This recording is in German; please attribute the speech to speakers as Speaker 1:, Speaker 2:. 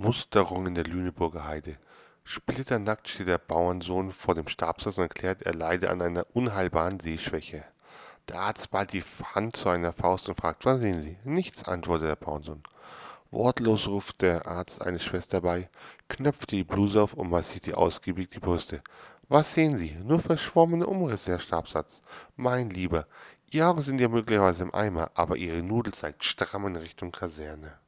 Speaker 1: Musterung in der Lüneburger Heide. Splitternackt steht der Bauernsohn vor dem Stabsatz und erklärt, er leide an einer unheilbaren Sehschwäche. Der Arzt ballt die Hand zu einer Faust und fragt, was sehen Sie? Nichts, antwortet der Bauernsohn. Wortlos ruft der Arzt eine Schwester bei, knöpft die Bluse auf und massiert ihr ausgiebig die Brüste. Was sehen Sie? Nur verschwommene Umrisse, Herr Stabsatz. Mein Lieber, Ihre Augen sind ja möglicherweise im Eimer, aber Ihre Nudel zeigt stramm in Richtung Kaserne.